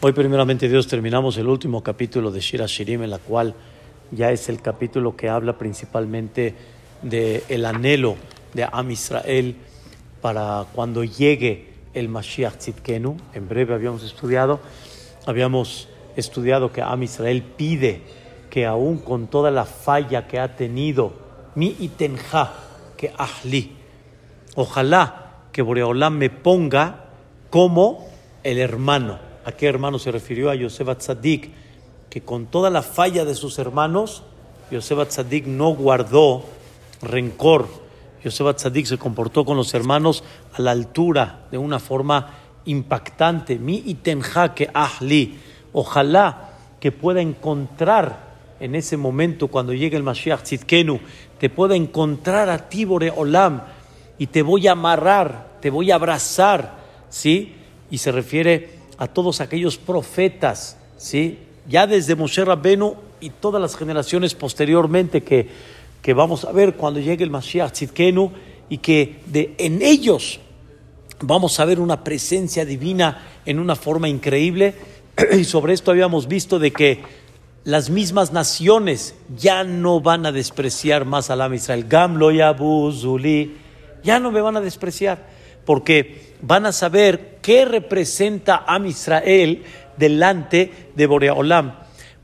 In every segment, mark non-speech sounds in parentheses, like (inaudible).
Hoy primeramente Dios terminamos el último capítulo de Shira Shirim, en la cual ya es el capítulo que habla principalmente del el anhelo de Am Israel para cuando llegue el Mashiach Tzidkenu. En breve habíamos estudiado, habíamos estudiado que Am Israel pide que aún con toda la falla que ha tenido, mi itenja, que ahli, ojalá que Boreolam me ponga como el hermano ¿A qué hermano se refirió? A Yosef Tzadik, que con toda la falla de sus hermanos, Yosef Tzadik no guardó rencor. Yosef Tzadik se comportó con los hermanos a la altura, de una forma impactante. Mi itenja que ahli. Ojalá que pueda encontrar en ese momento, cuando llegue el Mashiach Tzidkenu, te pueda encontrar a ti, Olam, y te voy a amarrar, te voy a abrazar, ¿sí? Y se refiere a todos aquellos profetas, ¿sí? ya desde Moshe Rabbenu y todas las generaciones posteriormente que, que vamos a ver cuando llegue el Mashiach Tzidkenu y que de, en ellos vamos a ver una presencia divina en una forma increíble (clears throat) y sobre esto habíamos visto de que las mismas naciones ya no van a despreciar más a la Israel. Gamlo, Yabu, Zuli, ya no me van a despreciar porque van a saber qué representa a Israel delante de Boreolam.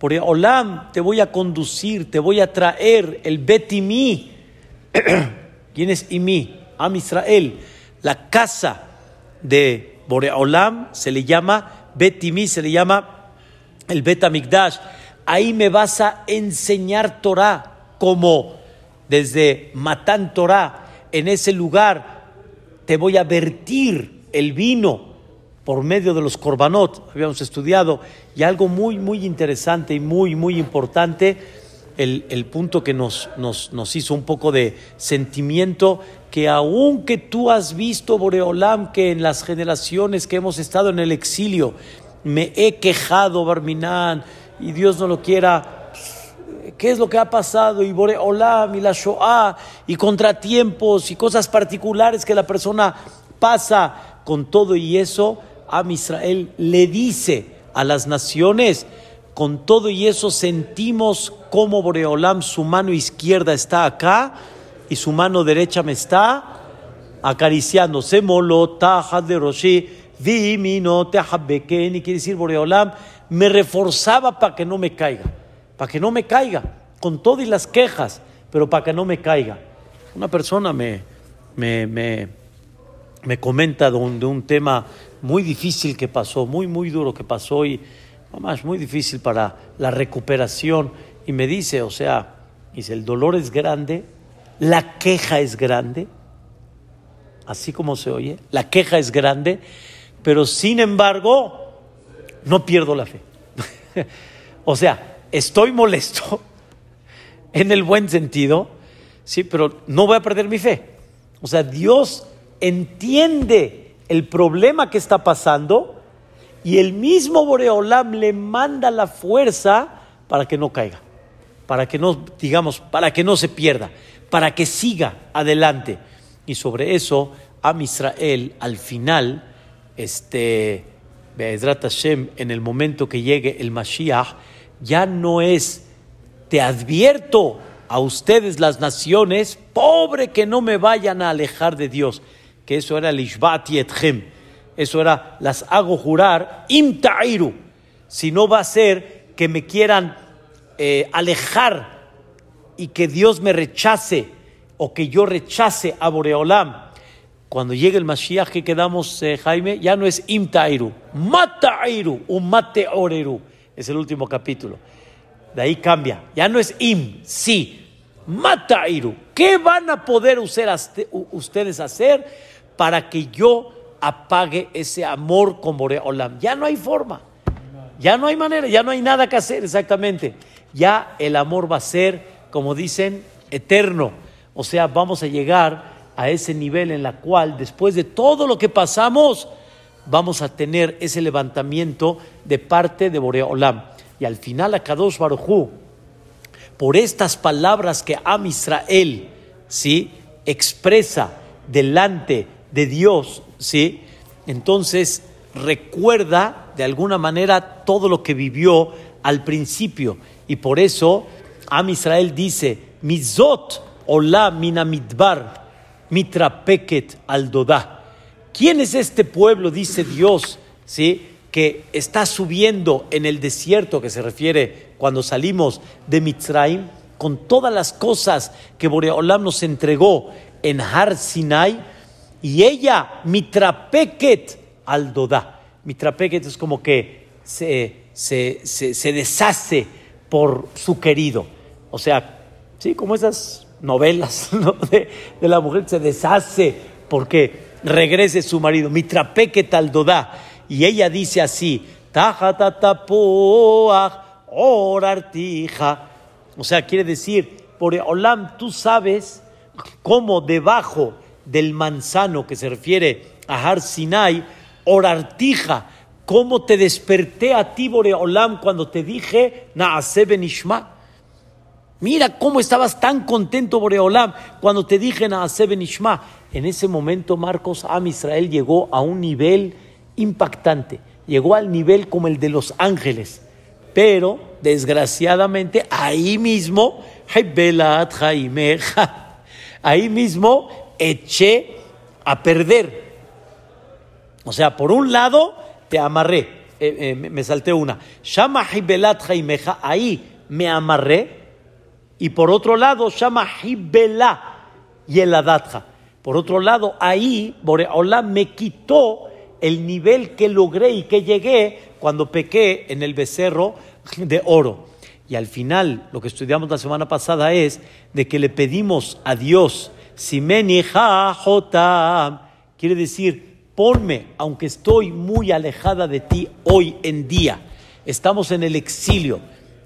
Boreolam, te voy a conducir, te voy a traer el Betimi. (clears throat) ¿Quién es Imi? Am Israel. La casa de Boreolam se le llama Betimi, se le llama el Betamigdash. Ahí me vas a enseñar Torah como desde Matán Torah en ese lugar te voy a vertir el vino por medio de los korbanot, habíamos estudiado, y algo muy, muy interesante y muy, muy importante, el, punto que nos, nos, nos, hizo un poco de sentimiento, que aunque tú has visto, Boreolam, que en las generaciones que hemos estado en el exilio, me he quejado, Barminán, y Dios no lo quiera, qué es lo que ha pasado y Boreolam y la Shoah y contratiempos y cosas particulares que la persona pasa con todo y eso, a Israel le dice a las naciones, con todo y eso sentimos como Boreolam su mano izquierda está acá y su mano derecha me está acariciando. Taja de Roshi, vimino, y quiere decir Boreolam, me reforzaba para que no me caiga para que no me caiga, con todas las quejas, pero para que no me caiga. Una persona me, me, me, comenta de un, de un, tema muy difícil que pasó, muy, muy duro que pasó y más muy difícil para la recuperación. Y me dice, o sea, dice, el dolor es grande, la queja es grande, así como se oye, la queja es grande, pero sin embargo, no pierdo la fe. (laughs) o sea, estoy molesto, (laughs) en el buen sentido, sí, pero no voy a perder mi fe. O sea, Dios entiende el problema que está pasando y el mismo Boreolam le manda la fuerza para que no caiga, para que no, digamos, para que no se pierda, para que siga adelante. Y sobre eso, a Israel al final, este, Hashem, en el momento que llegue el Mashiach, ya no es, te advierto a ustedes las naciones, pobre que no me vayan a alejar de Dios, que eso era el Ishbat Etchem, eso era, las hago jurar, imtairu, si no va a ser que me quieran eh, alejar y que Dios me rechace o que yo rechace a Boreolam. Cuando llegue el Mashiach que quedamos, eh, Jaime, ya no es imtairu, matairu, un mateoreru es el último capítulo. De ahí cambia. Ya no es im, sí. Matairu. ¿Qué van a poder ustedes hacer para que yo apague ese amor con Boreolam? Ya no hay forma. Ya no hay manera, ya no hay nada que hacer exactamente. Ya el amor va a ser, como dicen, eterno. O sea, vamos a llegar a ese nivel en la cual después de todo lo que pasamos, vamos a tener ese levantamiento de parte de Boreolam. Y al final a Kadosh Barujú, por estas palabras que Am Israel ¿sí? expresa delante de Dios, ¿sí? entonces recuerda de alguna manera todo lo que vivió al principio. Y por eso Am Israel dice, Mizot Ola Minamidbar Mitrapeket Aldodá. ¿Quién es este pueblo? Dice Dios, ¿sí? que está subiendo en el desierto, que se refiere cuando salimos de Mitzrayim, con todas las cosas que Boreolam nos entregó en Har Sinai, y ella, Mitrapeket Aldodá. Mitrapeket es como que se, se, deshace por su querido. O sea, sí, como esas novelas (laughs) de, de, la mujer se deshace porque regrese su marido. Mitrapeket Aldodá y ella dice así, orartija. O sea, quiere decir, por Olam, tú sabes cómo debajo del manzano que se refiere a Har Sinai, orartija, cómo te desperté a ti, Boreolam, cuando te dije, Naase Benishma. Mira cómo estabas tan contento, Boreolam, cuando te dije, Naase Benishma. En ese momento, Marcos, Am Israel llegó a un nivel impactante. Llegó al nivel como el de los ángeles. Pero, desgraciadamente, ahí mismo, (laughs) ahí mismo eché a perder. O sea, por un lado, te amarré. Eh, eh, me salté una. Shama ahí me amarré. Y por otro lado, Shama Hibela Yeladatja. Por otro lado, ahí Boreola me quitó el nivel que logré y que llegué cuando pequé en el becerro de oro. Y al final, lo que estudiamos la semana pasada es de que le pedimos a Dios, Jotam, quiere decir, ponme, aunque estoy muy alejada de ti hoy en día, estamos en el exilio,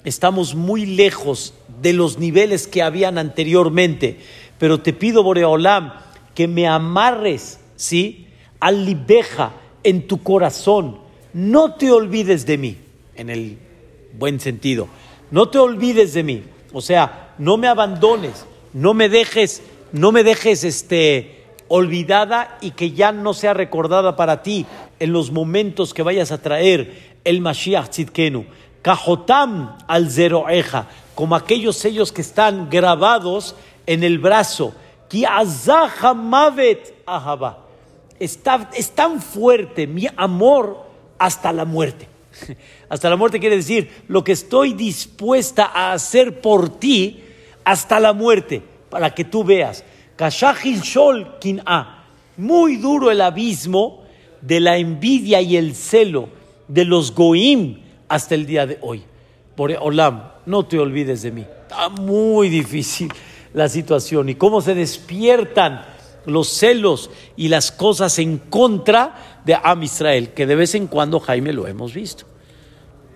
estamos muy lejos de los niveles que habían anteriormente, pero te pido, Boreolam, que me amarres, ¿sí? Al libeja, en tu corazón. No te olvides de mí, en el buen sentido. No te olvides de mí. O sea, no me abandones, no me dejes, no me dejes este, olvidada y que ya no sea recordada para ti en los momentos que vayas a traer el Mashiach Tzidkenu. Cajotam al zeroeja, como aquellos sellos que están grabados en el brazo. Ki mavet ahaba es tan fuerte mi amor hasta la muerte. (laughs) Hasta la muerte quiere decir lo que estoy dispuesta a hacer por ti hasta la muerte, para que tú veas. Kashahil Shol A. Muy duro el abismo de la envidia y el celo de los Goim hasta el día de hoy. Por Olam, no te olvides de mí. Está muy difícil la situación y cómo se despiertan los celos y las cosas en contra de Am Israel, que de vez en cuando, Jaime, lo hemos visto.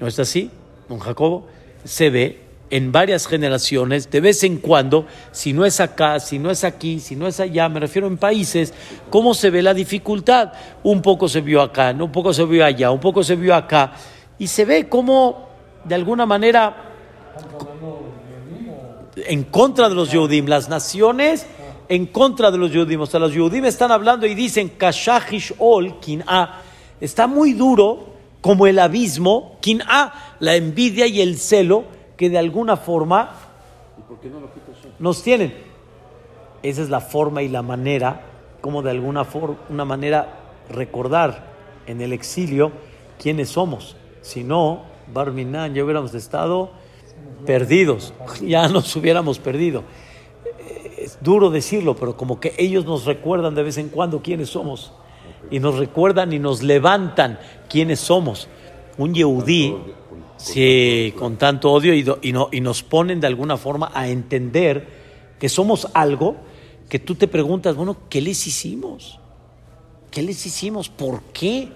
¿No es así, don Jacobo? Se ve en varias generaciones, de vez en cuando, si no es acá, si no es aquí, si no es allá, me refiero en países, cómo se ve la dificultad. Un poco se vio acá, un poco se vio allá, un poco se vio acá, y se ve cómo, de alguna manera, en contra de los Yehudim, las naciones en contra de los Yudim. O sea, los Yudim están hablando y dicen, Kashahish ol a Está muy duro como el abismo, a la envidia y el celo que de alguna forma nos tienen. Esa es la forma y la manera, como de alguna forma, una manera recordar en el exilio quiénes somos. Si no, Barminan, ya hubiéramos estado perdidos, (laughs) ya nos hubiéramos perdido es duro decirlo, pero como que ellos nos recuerdan de vez en cuando quiénes somos. Y nos recuerdan y nos levantan quiénes somos. Un Yehudí, sí, con tanto odio y, y, no, y nos ponen de alguna forma a entender que somos algo que tú te preguntas, bueno, ¿qué les hicimos? ¿Qué les hicimos? ¿Por qué?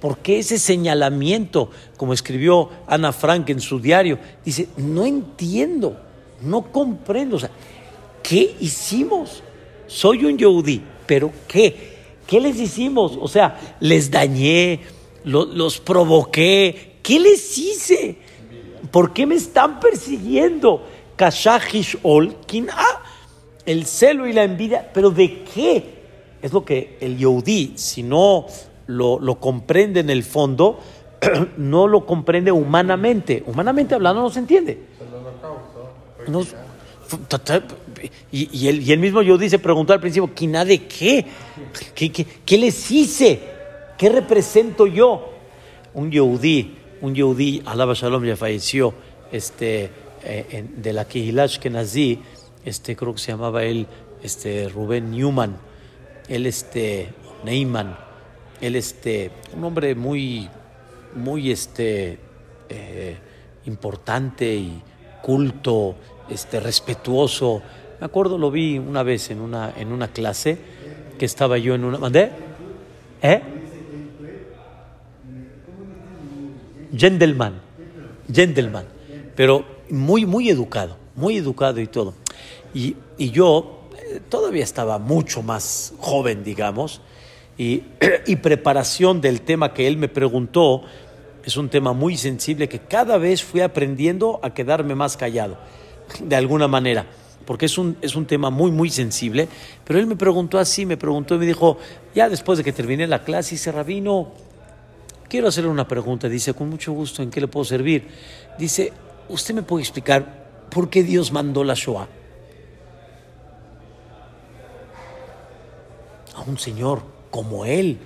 ¿Por qué ese señalamiento? Como escribió Ana Frank en su diario, dice, no entiendo, no comprendo. O sea, ¿qué hicimos? Soy un Yehudi, pero ¿qué? ¿Qué les hicimos? O sea, les dañé, los provoqué. ¿Qué les hice? ¿Por qué me están persiguiendo? Kashahish ol ah, el celo y la envidia. ¿Pero de qué? Es lo que el Yehudi, si no lo, lo comprende en el fondo, (clears throat) no lo comprende humanamente. Humanamente hablando no se entiende. Y, y, él, y él mismo yo dice, preguntó al principio, ¿quina de qué? ¿Qué, qué? qué les hice? ¿Qué represento yo? Un yehudí, un yehudí, alaba shalom, ya falleció, este, eh, de la Kehilash nací, este, creo que se llamaba él, este, Rubén Newman, él, este, Neyman, él, este, un hombre muy, muy, este, eh, importante y culto, este, respetuoso. Me acuerdo, lo vi una vez en una, en una clase que estaba yo en una. ¿Mandé? ¿Eh? Gentleman. Gentleman. Pero muy, muy educado. Muy educado y todo. Y, y yo eh, todavía estaba mucho más joven, digamos. (clears throat) Y, preparación del tema que él me preguntó es un tema muy sensible que cada vez fui aprendiendo a quedarme más callado de alguna manera, porque es un, es un tema muy, muy sensible. Pero él me preguntó así, me preguntó y me dijo, ya después de que terminé la clase, dice, Rabino, quiero hacerle una pregunta. Dice, con mucho gusto, ¿en qué le puedo servir? Dice, ¿usted me puede explicar por qué Dios mandó la Shoah? A un señor como él,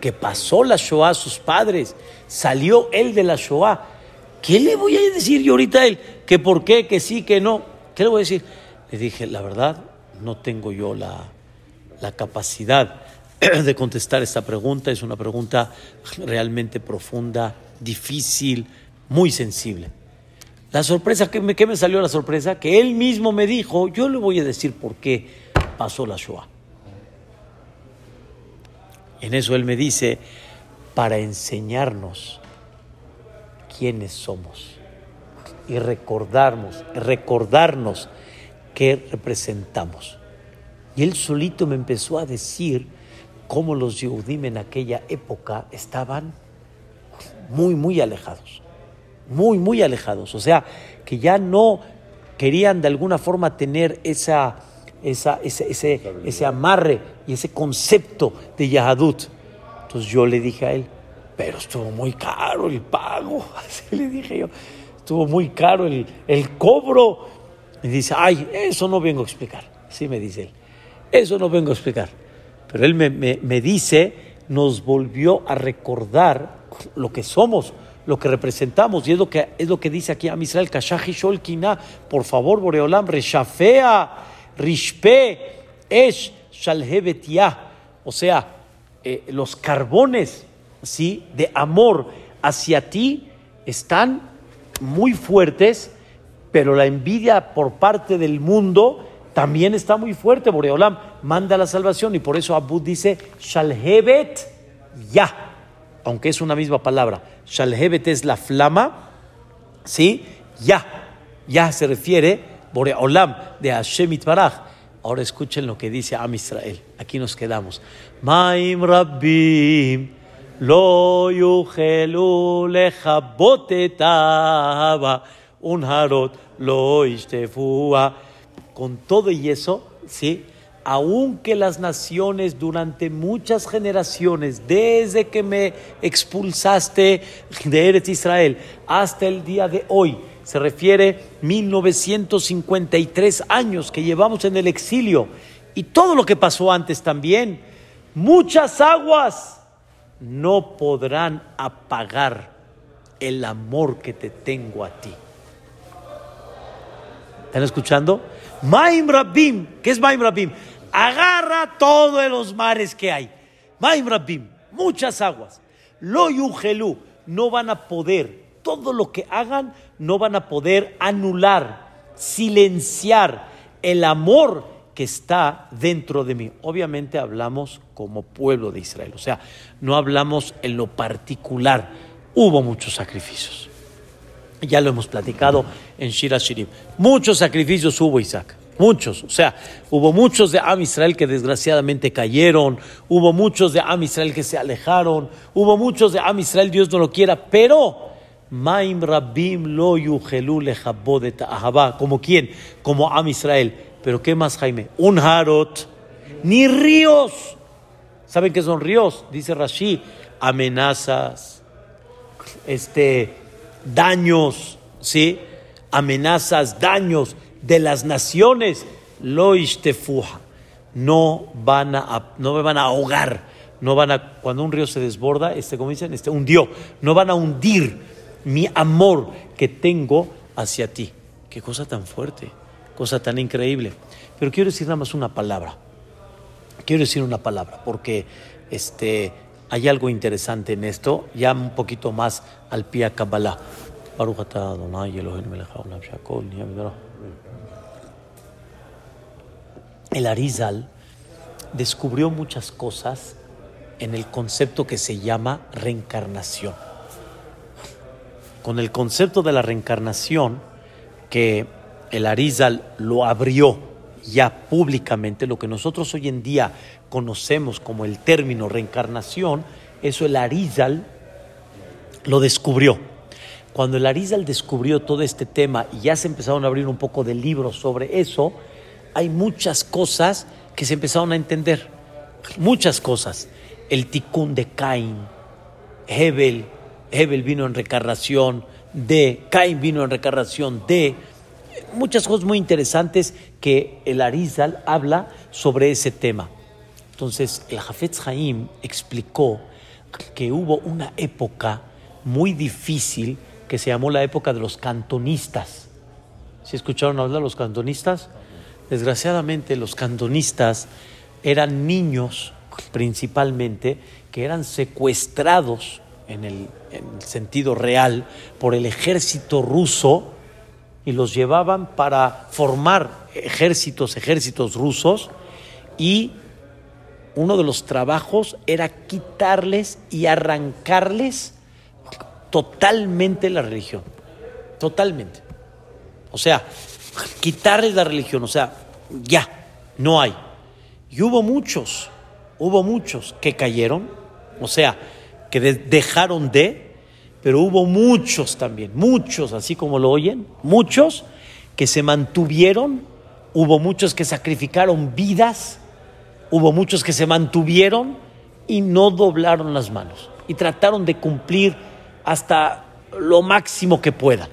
que pasó la Shoah a sus padres, salió él de la Shoah ¿Qué le voy a decir yo ahorita a él? ¿Que por qué? ¿Que sí? ¿Que no? ¿Qué le voy a decir? Le dije, la verdad, no tengo yo la, la capacidad (clears throat) de contestar esta pregunta. Es una pregunta realmente profunda, difícil, muy sensible. La sorpresa, ¿qué qué me salió la sorpresa? Que él mismo me dijo, yo le voy a decir por qué pasó la Shoah. En eso él me dice, para enseñarnos quiénes somos y recordarnos, recordarnos qué representamos. Y él solito me empezó a decir cómo los Yehudim en aquella época estaban muy, muy alejados, muy, muy alejados. O sea, que ya no querían de alguna forma tener esa, esa, ese, ese, ese amarre y ese concepto de Yahadut. Entonces yo le dije a él, pero estuvo muy caro el pago, (laughs) así le dije yo, estuvo muy caro el, el cobro. Y dice, ay, eso no vengo a explicar, sí me dice él, eso no vengo a explicar. Pero él me, me, me dice, nos volvió a recordar lo que somos, lo que representamos, y es lo que, es lo que dice aquí a Misrael, Kashahi Sholkina, por favor, Boreolam, Reshafea, Rishpe, Esh, Shalhevet o sea, eh, los carbones ¿sí? de amor hacia ti están muy fuertes, pero la envidia por parte del mundo también está muy fuerte. Boreolam manda la salvación y por eso Abud dice Shalhevet ya, aunque es una misma palabra. Shalhevet es la flama, ¿sí? Ya, ya se refiere Boreolam de Hashem Itbaraj. Ahora escuchen lo que dice Am Israel. Aquí nos quedamos. Maim Rabbim. Lo yujelu lechabot un harot lo ishtefua. Con todo y eso, ¿sí? Aunque las naciones durante muchas generaciones, desde que me expulsaste de Eretz Israel hasta el día de hoy, se refiere 1953 años que llevamos en el exilio y todo lo que pasó antes también, muchas aguas no podrán apagar el amor que te tengo a ti. ¿Están escuchando? Maim Rabim, ¿qué es Maim Rabim? Agarra todos los mares que hay. Maim Rabim, muchas aguas. Lo Yugelú, no van a poder, todo lo que hagan, no van a poder anular, silenciar el amor que está dentro de mí. Obviamente hablamos como pueblo de Israel, o sea, no hablamos en lo particular. Hubo muchos sacrificios. Ya lo hemos platicado en Shira Shirim. Muchos sacrificios hubo, Isaac. Muchos. O sea, hubo muchos de Am Israel que desgraciadamente cayeron. Hubo muchos de Am Israel que se alejaron. Hubo muchos de Am Israel, Dios no lo quiera. Pero, Maim Rabim lo ¿Como quién? Como Am Israel pero ¿qué más, Jaime? Un harot, ni ríos ¿Saben qué son ríos? Dice Rashi, amenazas, este, daños, ¿sí? Amenazas, daños de las naciones. Lo tefuja. No van a, no me van a ahogar. No van a, cuando un río se desborda, este, como dicen, este hundió. No van a hundir mi amor que tengo hacia ti. Qué cosa tan fuerte, cosa tan increíble. Pero quiero decir nada más una palabra. Quiero decir una palabra, porque este, hay algo interesante en esto, ya un poquito más al pie a Kabbalah. El Arizal descubrió muchas cosas en el concepto que se llama reencarnación. Con el concepto de la reencarnación, que el Arizal lo abrió ya públicamente, lo que nosotros hoy en día conocemos como el término reencarnación, eso el Arizal lo descubrió. Cuando el Arizal descubrió todo este tema y ya se empezaron a abrir un poco de libros sobre eso, hay muchas cosas que se empezaron a entender. Muchas cosas. El ticún de Caín, Hebel, Hebel vino en reencarnación de, Caín vino en reencarnación de, muchas cosas muy interesantes que el Arizal habla sobre ese tema. Entonces, el Jafetz Haim explicó que hubo una época muy difícil que se llamó la época de los cantonistas. ¿Sí escucharon hablar de los cantonistas? Desgraciadamente, los cantonistas eran niños principalmente que eran secuestrados en el, en el sentido real por el ejército ruso y los llevaban para formar ejércitos, ejércitos rusos y uno de los trabajos era quitarles y arrancarles totalmente la religión, totalmente. O sea, quitarles la religión, o sea, ya, no hay. Y hubo muchos, hubo muchos que cayeron, o sea, que dejaron de, pero hubo muchos también, muchos, así como lo oyen, muchos que se mantuvieron, hubo muchos que sacrificaron vidas, hubo muchos que se mantuvieron y no doblaron las manos y trataron de cumplir hasta lo máximo que puedan.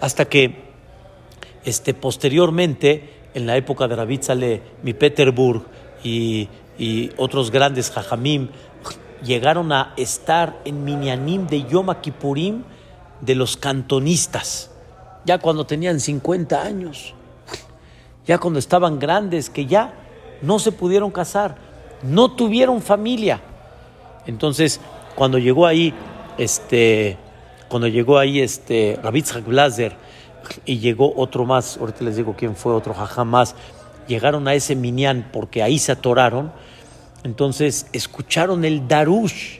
Hasta que este, posteriormente, en la época de Rabbi mi Peterburg y, y otros grandes jajamim, llegaron a estar en Minyanim de Yom Kippurim de los cantonistas, ya cuando tenían 50 años, ya cuando estaban grandes, que ya no se pudieron casar, no tuvieron familia. Entonces, cuando llegó ahí, este, cuando llegó ahí este Rabitzhak Blazer y llegó otro más, ahorita les digo quién fue otro jajá más, llegaron a ese minyan porque ahí se atoraron entonces escucharon el darush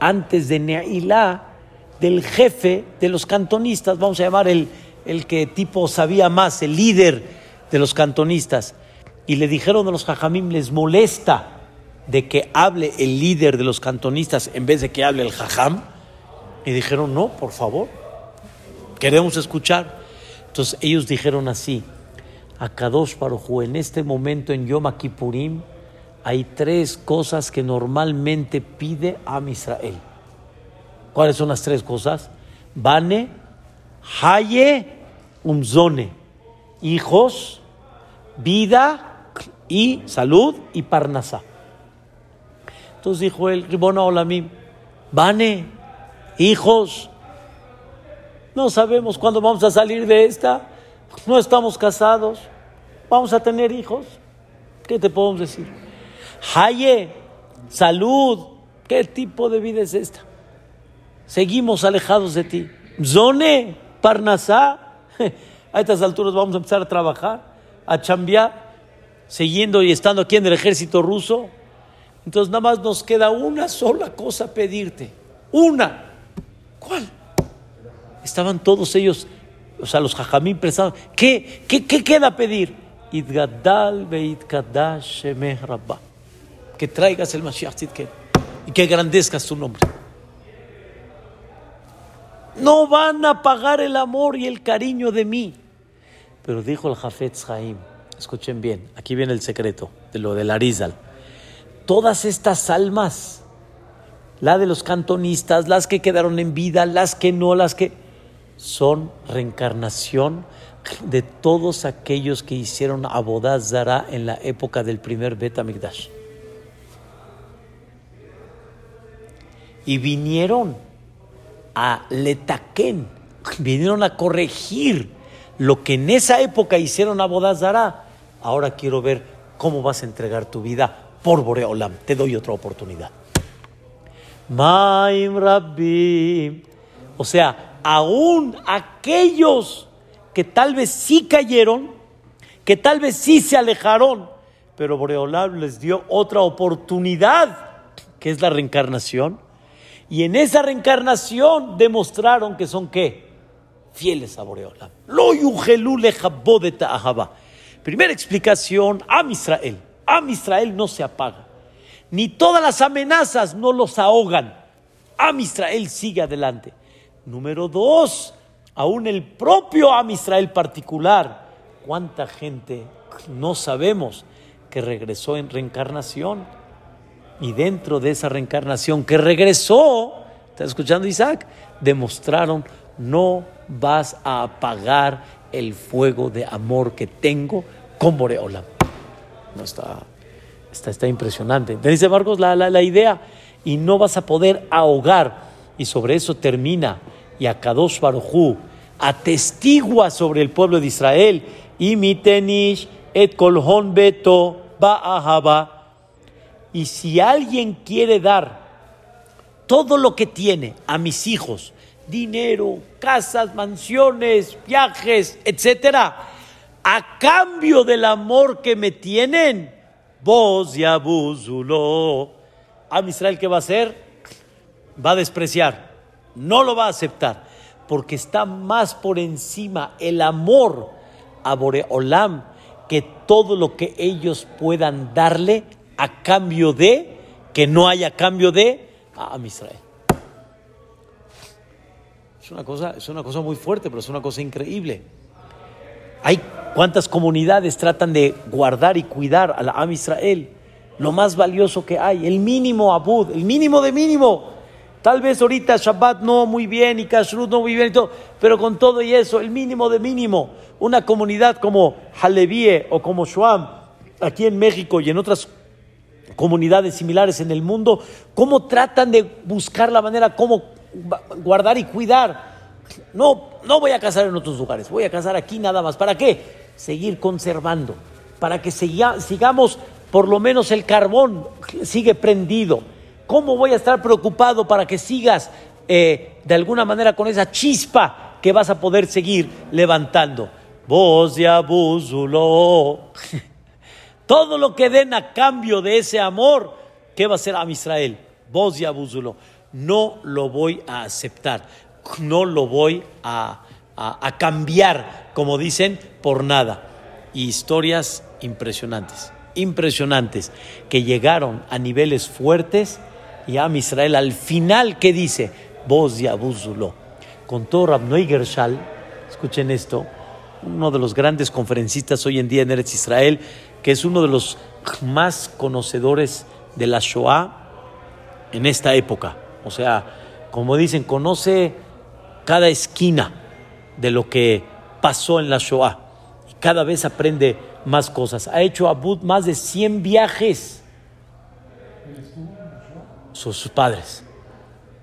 antes de Neilá del jefe de los cantonistas, vamos a llamar el, el que tipo sabía más, el líder de los cantonistas. Y le dijeron a los jajamim, les molesta de que hable el líder de los cantonistas en vez de que hable el jajam. Y dijeron, no, por favor, queremos escuchar. Entonces ellos dijeron así, a Kadosh Baruj en este momento en Yom Kippurim, hay tres cosas que normalmente pide a Israel. ¿Cuáles son las tres cosas? Bane, Haye, Umzone. Hijos, vida y salud y parnasa. Entonces dijo él, Ribona Olamim, Bane, hijos, no sabemos cuándo vamos a salir de esta, no estamos casados, vamos a tener hijos. ¿Qué te podemos decir? Haye, salud. ¿Qué tipo de vida es esta? Seguimos alejados de ti. Zone, Parnasá. (laughs) A estas alturas vamos a empezar a trabajar, a chambear, siguiendo y estando aquí en el ejército ruso. Entonces nada más nos queda una sola cosa pedirte. Una. ¿Cuál? Estaban todos ellos, o sea, los jajamín pensaban, ¿qué, qué, qué queda pedir? Que traigas el Mashiach y que grandezcas tu nombre. No van a pagar el amor y el cariño de mí. Pero dijo el Jafetz Haim, escuchen bien, aquí viene el secreto de lo del Arizal. todas estas almas, la de los cantonistas, las que quedaron en vida, las que no, las que son reencarnación de todos aquellos que hicieron Abodazara en la época del primer Bet Y vinieron a Letaken, vinieron a corregir lo que en esa época hicieron Abodazara. Ahora quiero ver cómo vas a entregar tu vida por Boreolam. Te doy otra oportunidad. Maim Rabbi. O sea, aún aquellos que tal vez sí cayeron, que tal vez sí se alejaron, pero Boreolam les dio otra oportunidad, que es la reencarnación. Y en esa reencarnación demostraron que son qué? Fieles a Boreolam. Lo Primera explicación, Am Israel. Am Israel no se apaga. Ni todas las amenazas no los ahogan. Am Israel sigue adelante. Número dos, aún el propio Am Israel particular. ¿Cuánta gente no sabemos que regresó en reencarnación? Y dentro de esa reencarnación que regresó, ¿estás escuchando Isaac? Demostraron, no vas a apagar el fuego de amor que tengo con Boreolam. No está, está, está impresionante. Dice Marcos la, la, la idea, y no vas a poder ahogar. Y sobre eso termina. Y a Kadosh Baruchu atestigua sobre el pueblo de Israel. Y mitenish et kolhon beto ba'ahaba y si alguien quiere dar todo lo que tiene a mis hijos, dinero, casas, mansiones, viajes, etcétera, a cambio del amor que me tienen, vos y abusulo, a Israel, ¿qué va a hacer? Va a despreciar, no lo va a aceptar, porque está más por encima el amor a Boreolam que todo lo que ellos puedan darle a cambio de, que no haya cambio de a Israel. Es una, cosa, es una cosa muy fuerte, pero es una cosa increíble. Hay cuántas comunidades tratan de guardar y cuidar a la Am Israel, lo más valioso que hay, el mínimo abud, el mínimo de mínimo. Tal vez ahorita Shabbat no muy bien y Kashrut no muy bien y todo, pero con todo y eso, el mínimo de mínimo. Una comunidad como Halevie o como Shuam, aquí en México y en otras comunidades similares en el mundo, cómo tratan de buscar la manera, cómo guardar y cuidar. No, no voy a casar en otros lugares, voy a casar aquí nada más. ¿Para qué? Seguir conservando, para que sigamos, por lo menos el carbón sigue prendido. ¿Cómo voy a estar preocupado para que sigas eh, de alguna manera con esa chispa que vas a poder seguir levantando? Vos ya. Todo lo que den a cambio de ese amor, ¿qué va a hacer a Israel? Vos y Abúzulo. No lo voy a aceptar, no lo voy a, a, cambiar, como dicen, por nada. Y historias impresionantes, impresionantes, que llegaron a niveles fuertes y a Israel al final, ¿qué dice? Vos y Abúzulo. Contó Rabnoi Gershal, escuchen esto, uno de los grandes conferencistas hoy en día en Eretz Israel, que es uno de los más conocedores de la Shoah en esta época. O sea, como dicen, conoce cada esquina de lo que pasó en la Shoah y cada vez aprende más cosas. Ha hecho Abud más de 100 viajes. Sus padres.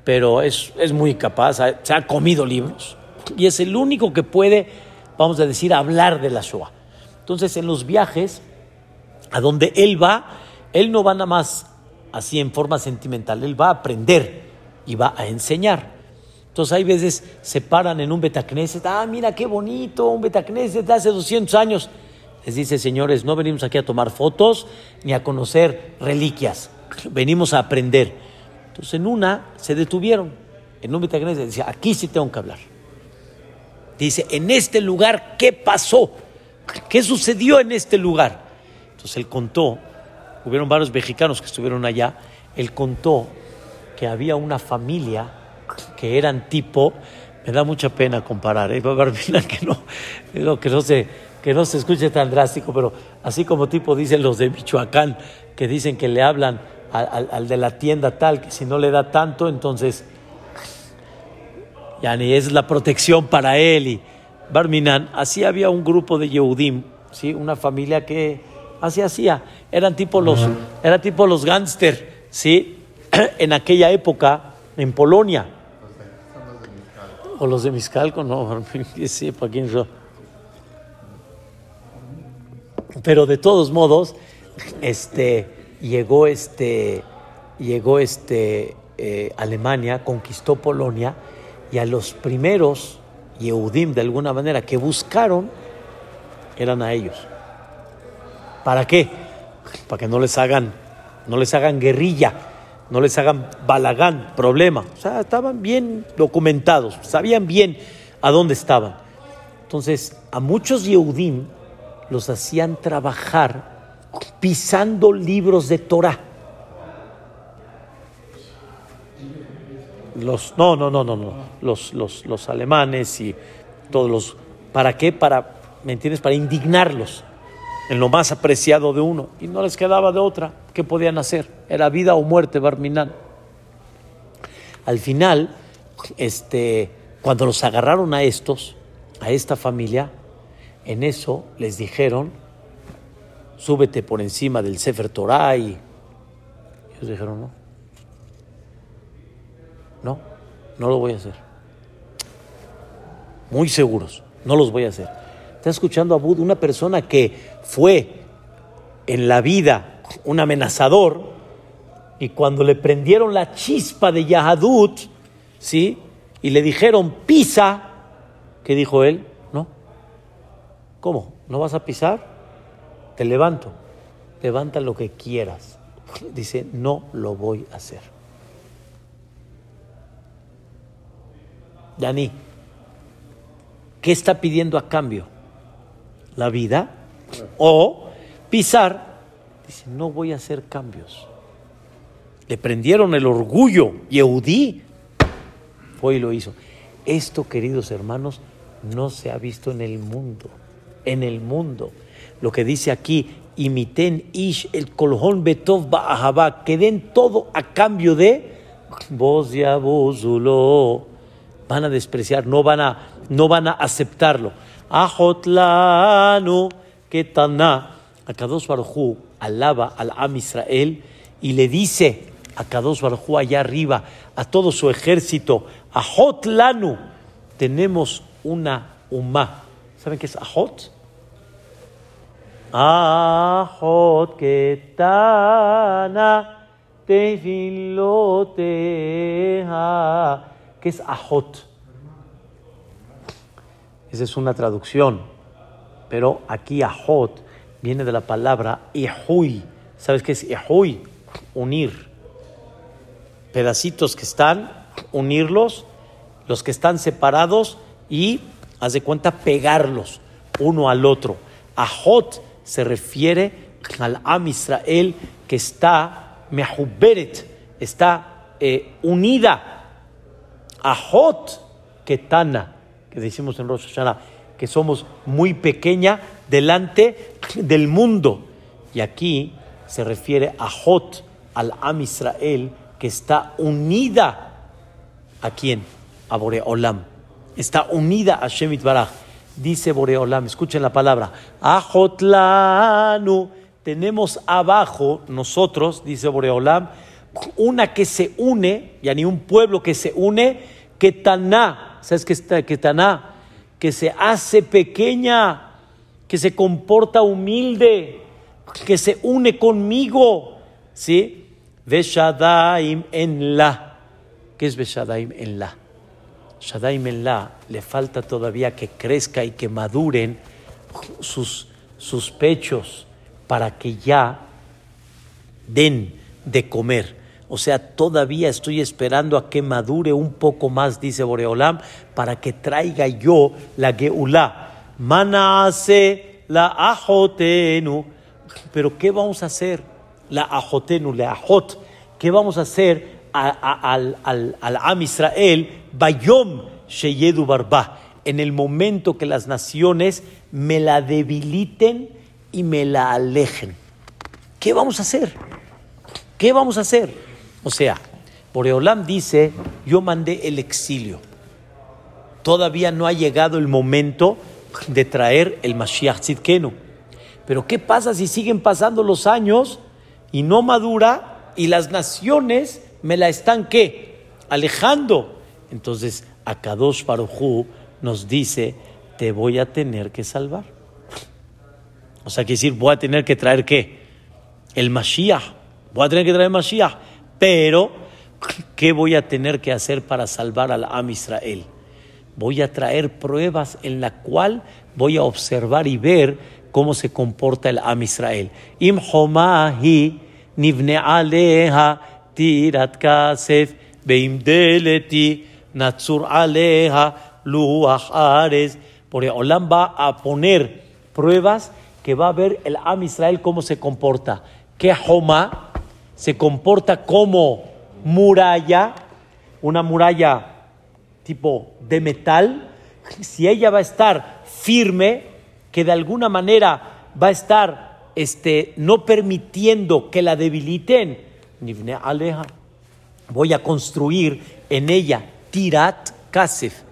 Pero es, es muy capaz, se ha comido libros y es el único que puede, vamos a decir, hablar de la Shoah. Entonces, en los viajes a donde él va, él no va nada más así en forma sentimental, él va a aprender y va a enseñar. Entonces hay veces se paran en un Betacneset, ah, mira qué bonito, un Betacneset de hace 200 años. Les dice, señores, no venimos aquí a tomar fotos ni a conocer reliquias, (laughs) venimos a aprender. Entonces en una se detuvieron, en un Betacneset, decía, aquí sí tengo que hablar. Dice, en este lugar, ¿qué pasó? ¿Qué sucedió en este lugar? Entonces él contó, hubieron varios mexicanos que estuvieron allá, él contó que había una familia que eran tipo, me da mucha pena comparar, ¿eh? (laughs) que no, que no se, que no se escuche tan drástico, pero así como tipo dicen los de Michoacán, que dicen que le hablan al, de la tienda tal, que si no le da tanto, entonces ya ni es la protección para él. Y Barminan, así había un grupo de Yehudim, ¿sí? una familia que así hacía, eran tipo los, era tipo los gánster, ¿sí? (clears throat) en aquella época en Polonia. O los de Miscalco, no, (laughs) sí, ¿para quién Pero de todos modos, este, llegó este, llegó este, eh, Alemania, conquistó Polonia, y a los primeros Yehudim, de alguna manera, que buscaron, eran a ellos. ¿Para qué? Para que no les hagan, no les hagan guerrilla, no les hagan balagán, problema. O sea, estaban bien documentados, sabían bien a dónde estaban. Entonces, a muchos Yehudim los hacían trabajar pisando libros de Torah. Los, no, no, no, no, no. Los, los, los alemanes y todos los. ¿Para qué? Para, ¿me entiendes? Para indignarlos en lo más apreciado de uno. Y no les quedaba de otra. ¿Qué podían hacer? Era vida o muerte, Barminán. Al final, este, cuando los agarraron a estos, a esta familia, en eso les dijeron, súbete por encima del Sefer Torah y ellos dijeron, no, no, no lo voy a hacer. Muy seguros, no los voy a hacer. Está escuchando a Bud, una persona que fue en la vida un amenazador, y cuando le prendieron la chispa de Yahadut, ¿sí? Y le dijeron, pisa, ¿qué dijo él? No. ¿Cómo? ¿No vas a pisar? Te levanto. Levanta lo que quieras. (laughs) Dice, no lo voy a hacer. Dani, ¿qué está pidiendo a cambio? ¿La vida? ¿O pisar Dice, no voy a hacer cambios. Le prendieron el orgullo, Yehudí, fue y lo hizo. Esto, queridos hermanos, no se ha visto en el mundo. En el mundo. Lo que dice aquí, imiten ish el colhón betov ba'ahabá, que den todo a cambio de vos ya vozulo. Van a despreciar, no van a, no van a aceptarlo. Ajotlanu, ketana. Akados Barujú alaba al Am Israel y le dice a Kadosh Barujú allá arriba, a todo su ejército, Ajot Lanu, tenemos una umá. ¿Saben qué es Ajot? Ajot ketana tefiloteha. ¿Qué es Ajot? Esa es una traducción, pero aquí Ajot viene de la palabra Ehui. ¿Sabes qué es Ehui? Unir. Pedacitos que están, unirlos, los que están separados y, haz de cuenta, pegarlos uno al otro. Ajot se refiere al Am Israel que está mehuberet, está eh, unida. Ajot ketana, que decimos en Rosh Hashanah, que somos muy pequeña delante del mundo. Y aquí se refiere a Jot, al Am Israel, que está unida a quién? A Boreolam. Está unida a Shemit Baraj. Dice Boreolam, escuchen la palabra, Ajotlanu. Tenemos abajo nosotros, dice Boreolam, una que se une, ya ni un pueblo que se une, que Taná. ¿Sabes qué está? Que Taná que se hace pequeña, que se comporta humilde, que se une conmigo. ¿Sí? Veshadaim en la. ¿Qué es Veshadaim en la? Shadaim en la le falta todavía que crezca y que maduren sus, sus pechos para que ya den de comer. O sea, todavía estoy esperando a que madure un poco más, dice Boreolam, para que traiga yo la Geulá. Manase la ajotenu. Pero ¿qué vamos a hacer? La ajotenu, la ajot. ¿Qué vamos a hacer al, al, al, Am Israel? Bayom sheyedu barba. en el momento que las naciones me la debiliten y me la alejen. ¿Qué vamos a hacer? ¿Qué vamos a hacer? O sea, Boreolam dice, yo mandé el exilio. Todavía no ha llegado el momento de traer el Mashiach Tzidkenu. Pero ¿qué pasa si siguen pasando los años y no madura y las naciones me la están qué? Alejando. Entonces, Akadosh Baruj nos dice, te voy a tener que salvar. O sea, que decir, voy a tener que traer qué? El Mashiach. Voy a tener que traer el Mashiach. Pero, ¿qué voy a tener que hacer para salvar al Am Israel? Voy a traer pruebas en la cual voy a observar y ver cómo se comporta el Am Israel. Im homahi nivne aleha tirat kasef beim deleti natsur aleha luach ares. Porque Olam va a poner pruebas que va a ver el Am Israel cómo se comporta. Que Homa se comporta como muralla, una muralla tipo de metal. Si ella va a estar firme, que de alguna manera va a estar este, no permitiendo que la debiliten, aleja. Voy a construir en ella Tirat Kasef,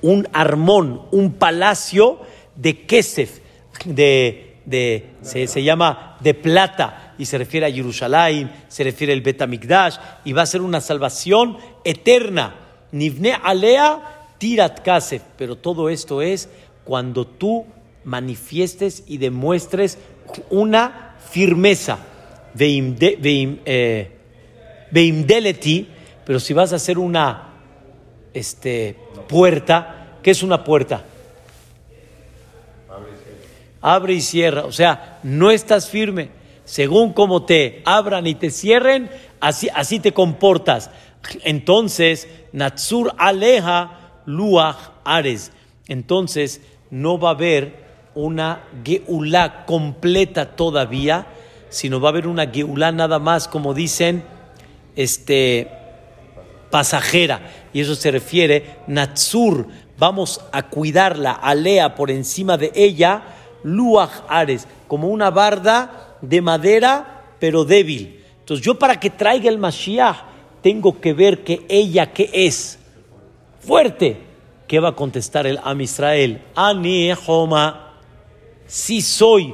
un armón, un palacio de Kesef, de, de se, llama de plata y se refiere a Jerusalén, se refiere al Betamigdash y va a ser una salvación eterna. Nivne alea tirat kasef, pero todo esto es cuando tú manifiestes y demuestres una firmeza. Eh, veimdeleti, pero si vas a hacer una este, puerta, ¿qué es una puerta? Abre y cierra. O sea, no estás firme. Según como te abran y te cierren, así, así te comportas. Entonces, Natsur aleja luach ares. Entonces, no va a haber una geulá completa todavía, sino va a haber una geulá nada más, como dicen, este, pasajera. Y eso se refiere, Natsur, vamos a cuidarla, alea por encima de ella, luach ares, como una barda de madera, pero débil. Entonces yo para que traiga el Mashiach, tengo que ver que ella, que es? Fuerte. ¿Qué va a contestar el Am Israel? Ani Homa si soy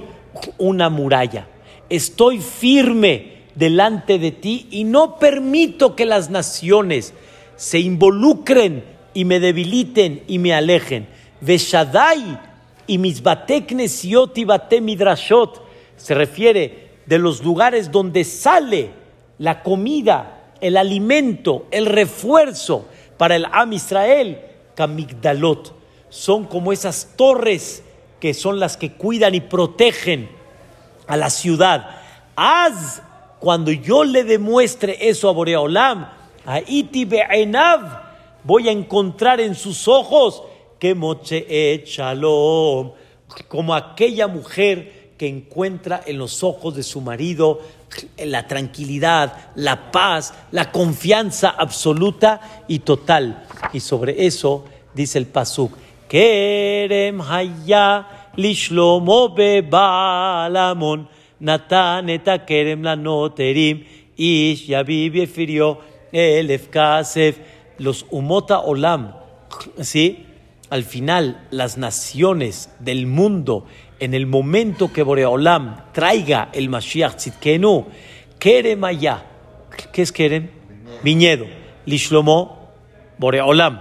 una muralla, estoy firme delante de ti y no permito que las naciones se involucren y me debiliten y me alejen. Veshadai y mis bateknesiot y midrashot se refiere de los lugares donde sale la comida, el alimento, el refuerzo para el Am Israel, Kamigdalot. Son como esas torres que son las que cuidan y protegen a la ciudad. Haz cuando yo le demuestre eso a Boreolam, a Iti Be'enav, voy a encontrar en sus ojos que Moche Shalom, como aquella mujer que encuentra en los ojos de su marido la tranquilidad, la paz, la confianza absoluta y total. Y sobre eso dice el Pasuk. Kerem haya lishlomo balamon natan eta kerem la noterim ish yabibi efirio elef kasef los umota olam ¿sí? al final las naciones del mundo en el momento que Boreolam traiga el Mashiach Tzidkenu kerem haya ¿qué es kerem? viñedo lishlomo Boreolam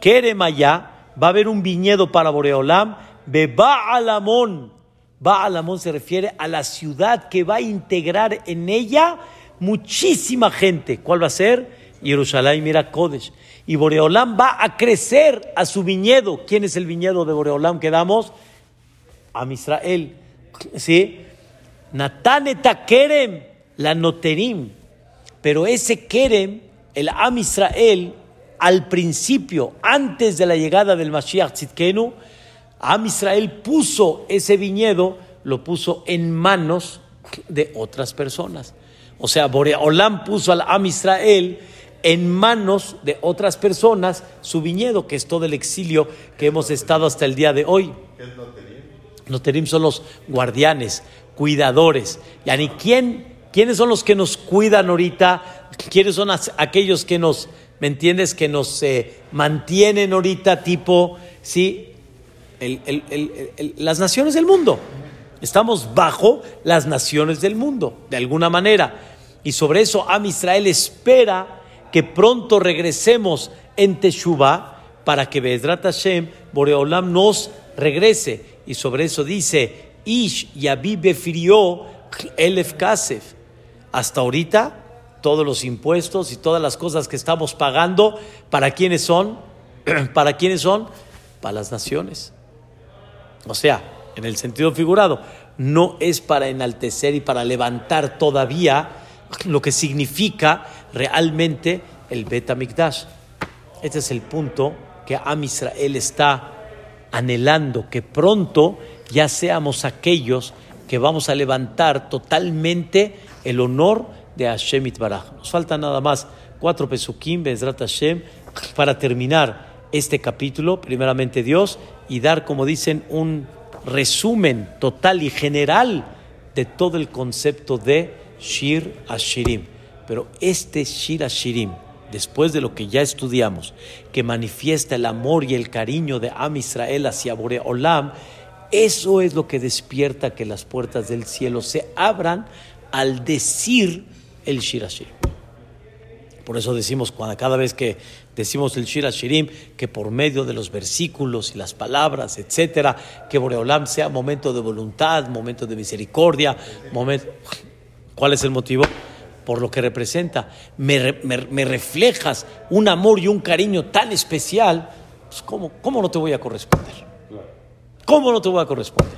kerem haya va a haber un viñedo para Boreolam, Beba Alamón. Baalamón se refiere a la ciudad que va a integrar en ella muchísima gente. ¿Cuál va a ser? Jerusalén, mira Kodesh. Y Boreolam va a crecer a su viñedo. ¿Quién es el viñedo de Boreolam que damos? A Israel. ¿Sí? Nataneta Kerem, la Noterim. Pero ese Kerem, el Am Israel, al principio, antes de la llegada del Mashiach Tzidkenu, Am Israel puso ese viñedo, lo puso en manos de otras personas. O sea, Boreolam puso al Am Israel en manos de otras personas su viñedo, que es todo el exilio que hemos estado hasta el día de hoy. ¿Qué es lotería? Loterim son los guardianes, cuidadores. Yani, ¿quién, ¿Quiénes son los que nos cuidan ahorita? ¿Quiénes son aquellos que nos, ¿me entiendes? Que nos eh, mantienen ahorita tipo, sí, el- el- el- las naciones del mundo. Estamos bajo las naciones del mundo, de alguna manera. Y sobre eso Am Israel espera que pronto regresemos en Teshuvah para que Bezrat Hashem, Boreolam, nos regrese. Y sobre eso dice, Ish Yabi Elef Kasef. Hasta ahorita, todos los impuestos y todas las cosas que estamos pagando, ¿para quiénes son? (clears throat) ¿Para quiénes son? Para las naciones. O sea, en el sentido figurado, no es para enaltecer y para levantar todavía lo que significa realmente el Bet Mikdash. Este es el punto que Am Israel está anhelando, que pronto ya seamos aquellos que vamos a levantar totalmente el honor de Hashem Itbaraj. Nos faltan nada más cuatro pesukim, Bezrat Hashem, para terminar este capítulo, primeramente Dios, y dar, como dicen, un resumen total y general de todo el concepto de Shir Ashirim. Pero este Shir Ashirim, después de lo que ya estudiamos, que manifiesta el amor y el cariño de Am Israel hacia Boreolam, eso es lo que despierta que las puertas del cielo se abran al decir el Shir Ashirim. Por eso decimos cada vez que decimos el Shir Shirim, que por medio de los versículos y las palabras, etcétera, que Boreolam sea momento de voluntad, momento de misericordia, momento. ¿Cuál es el motivo? Por lo que representa. Me, re- me- me reflejas un amor y un cariño tan especial, pues, ¿cómo, ¿cómo no te voy a corresponder? ¿Cómo no te voy a corresponder?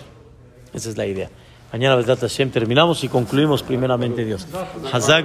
Esa es la idea. Mañana, Hashem, terminamos y concluimos primeramente Dios. Hazak.